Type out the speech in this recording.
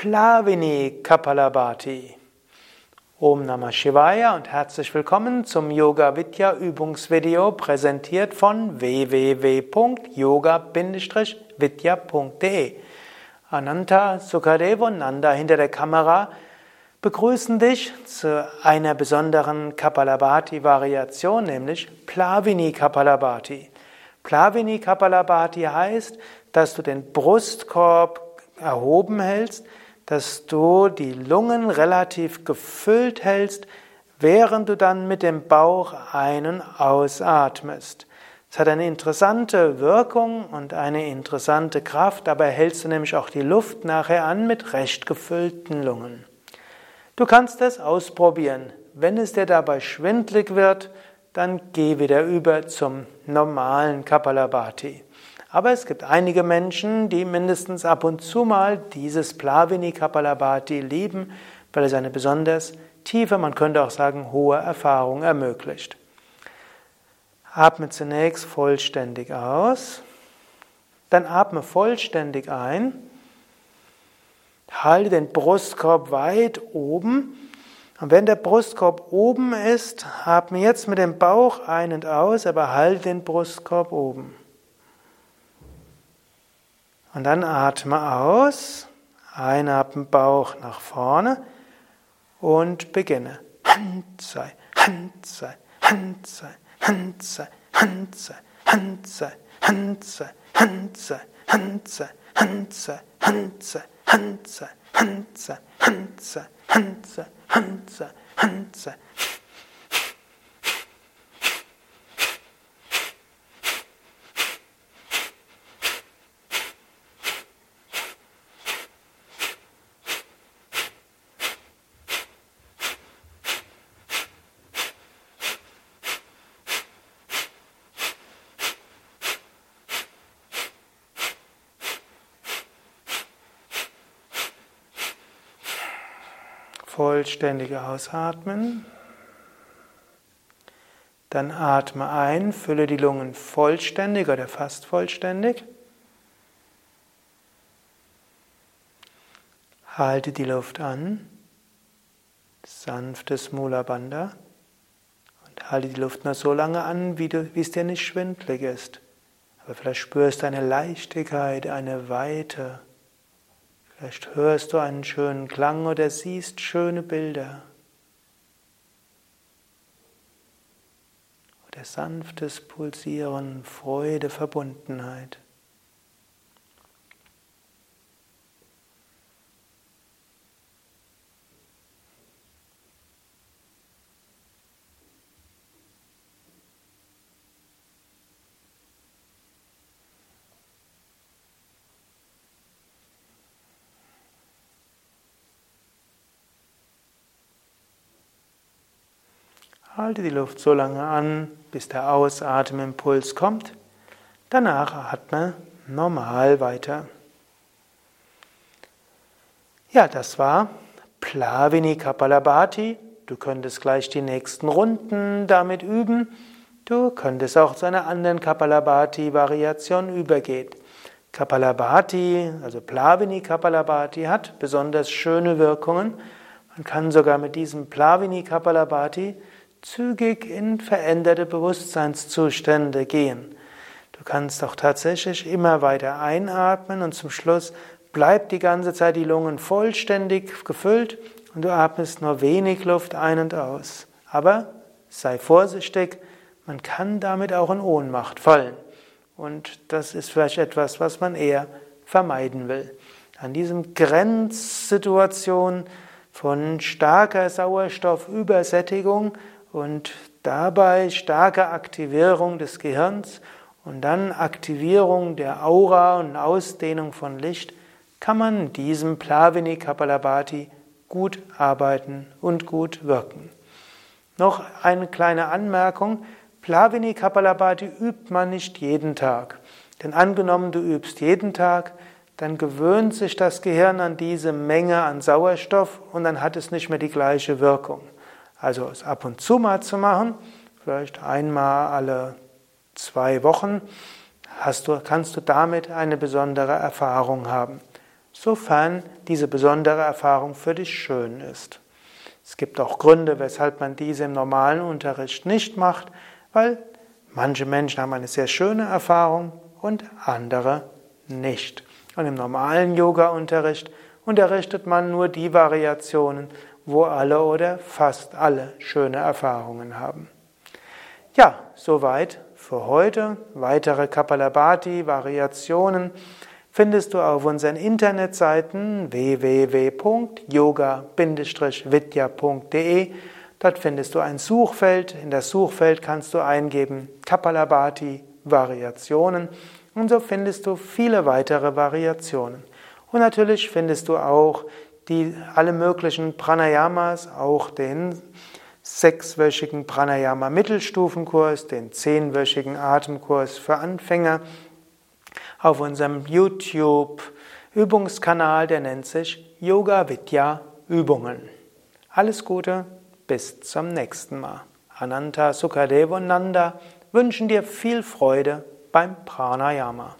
Plavini Kapalabhati. Om Namah Shivaya und herzlich willkommen zum Yoga Vidya Übungsvideo präsentiert von www.yoga-vidya.de. Ananta Sukadeva und Nanda hinter der Kamera begrüßen dich zu einer besonderen Kapalabhati-Variation, nämlich Plavini Kapalabhati. Plavini Kapalabhati heißt, dass du den Brustkorb erhoben hältst, dass du die Lungen relativ gefüllt hältst, während du dann mit dem Bauch einen ausatmest. Es hat eine interessante Wirkung und eine interessante Kraft, dabei hältst du nämlich auch die Luft nachher an mit recht gefüllten Lungen. Du kannst es ausprobieren. Wenn es dir dabei schwindlig wird, dann geh wieder über zum normalen Kapalabhati. Aber es gibt einige Menschen, die mindestens ab und zu mal dieses Plavini Kapalabhati lieben, weil es eine besonders tiefe, man könnte auch sagen hohe Erfahrung ermöglicht. Atme zunächst vollständig aus, dann atme vollständig ein, halte den Brustkorb weit oben und wenn der Brustkorb oben ist, atme jetzt mit dem Bauch ein und aus, aber halte den Brustkorb oben. Und dann atme aus, einatmen Bauch nach vorne und beginne. Handzei, Handzei, Handzei, Handzei, Handzei, Handzei, Handzei, Handzei, Handzei, Handzei, Handzei, Handzei, Handzei, Handzei, Handzei, Handzei, Handzei. Vollständig ausatmen. Dann atme ein, fülle die Lungen vollständig oder fast vollständig. Halte die Luft an, sanftes Mula Bandha und halte die Luft nur so lange an, wie, du, wie es dir nicht schwindlig ist. Aber vielleicht spürst du eine Leichtigkeit, eine Weite. Vielleicht hörst du einen schönen Klang oder siehst schöne Bilder. Oder sanftes Pulsieren, Freude, Verbundenheit. Halte die Luft so lange an, bis der Ausatemimpuls kommt. Danach atme normal weiter. Ja, das war Plavini Kapalabhati. Du könntest gleich die nächsten Runden damit üben. Du könntest auch zu einer anderen Kapalabhati-Variation übergehen. Kapalabhati, also Plavini Kapalabhati, hat besonders schöne Wirkungen. Man kann sogar mit diesem Plavini Kapalabhati zügig in veränderte Bewusstseinszustände gehen. Du kannst auch tatsächlich immer weiter einatmen und zum Schluss bleibt die ganze Zeit die Lungen vollständig gefüllt und du atmest nur wenig Luft ein und aus. Aber sei vorsichtig, man kann damit auch in Ohnmacht fallen. Und das ist vielleicht etwas, was man eher vermeiden will. An diesem Grenzsituation von starker Sauerstoffübersättigung und dabei starke Aktivierung des Gehirns und dann Aktivierung der Aura und Ausdehnung von Licht kann man diesem Plavini Kapalabhati gut arbeiten und gut wirken. Noch eine kleine Anmerkung. Plavini Kapalabhati übt man nicht jeden Tag. Denn angenommen, du übst jeden Tag, dann gewöhnt sich das Gehirn an diese Menge an Sauerstoff und dann hat es nicht mehr die gleiche Wirkung. Also es ab und zu mal zu machen, vielleicht einmal alle zwei Wochen, hast du, kannst du damit eine besondere Erfahrung haben. sofern diese besondere Erfahrung für dich schön ist. Es gibt auch Gründe, weshalb man diese im normalen Unterricht nicht macht, weil manche Menschen haben eine sehr schöne Erfahrung und andere nicht. Und im normalen Yoga-Unterricht unterrichtet man nur die Variationen, wo alle oder fast alle schöne Erfahrungen haben. Ja, soweit für heute. Weitere Kapalabhati-Variationen findest du auf unseren Internetseiten www.yoga-vidya.de. Dort findest du ein Suchfeld. In das Suchfeld kannst du eingeben Kapalabhati Variationen und so findest du viele weitere Variationen. Und natürlich findest du auch die alle möglichen Pranayamas, auch den sechswöchigen Pranayama Mittelstufenkurs, den zehnwöchigen Atemkurs für Anfänger auf unserem YouTube Übungskanal, der nennt sich Yoga Vidya Übungen. Alles Gute, bis zum nächsten Mal. Ananta Sukadev und Nanda wünschen dir viel Freude beim Pranayama.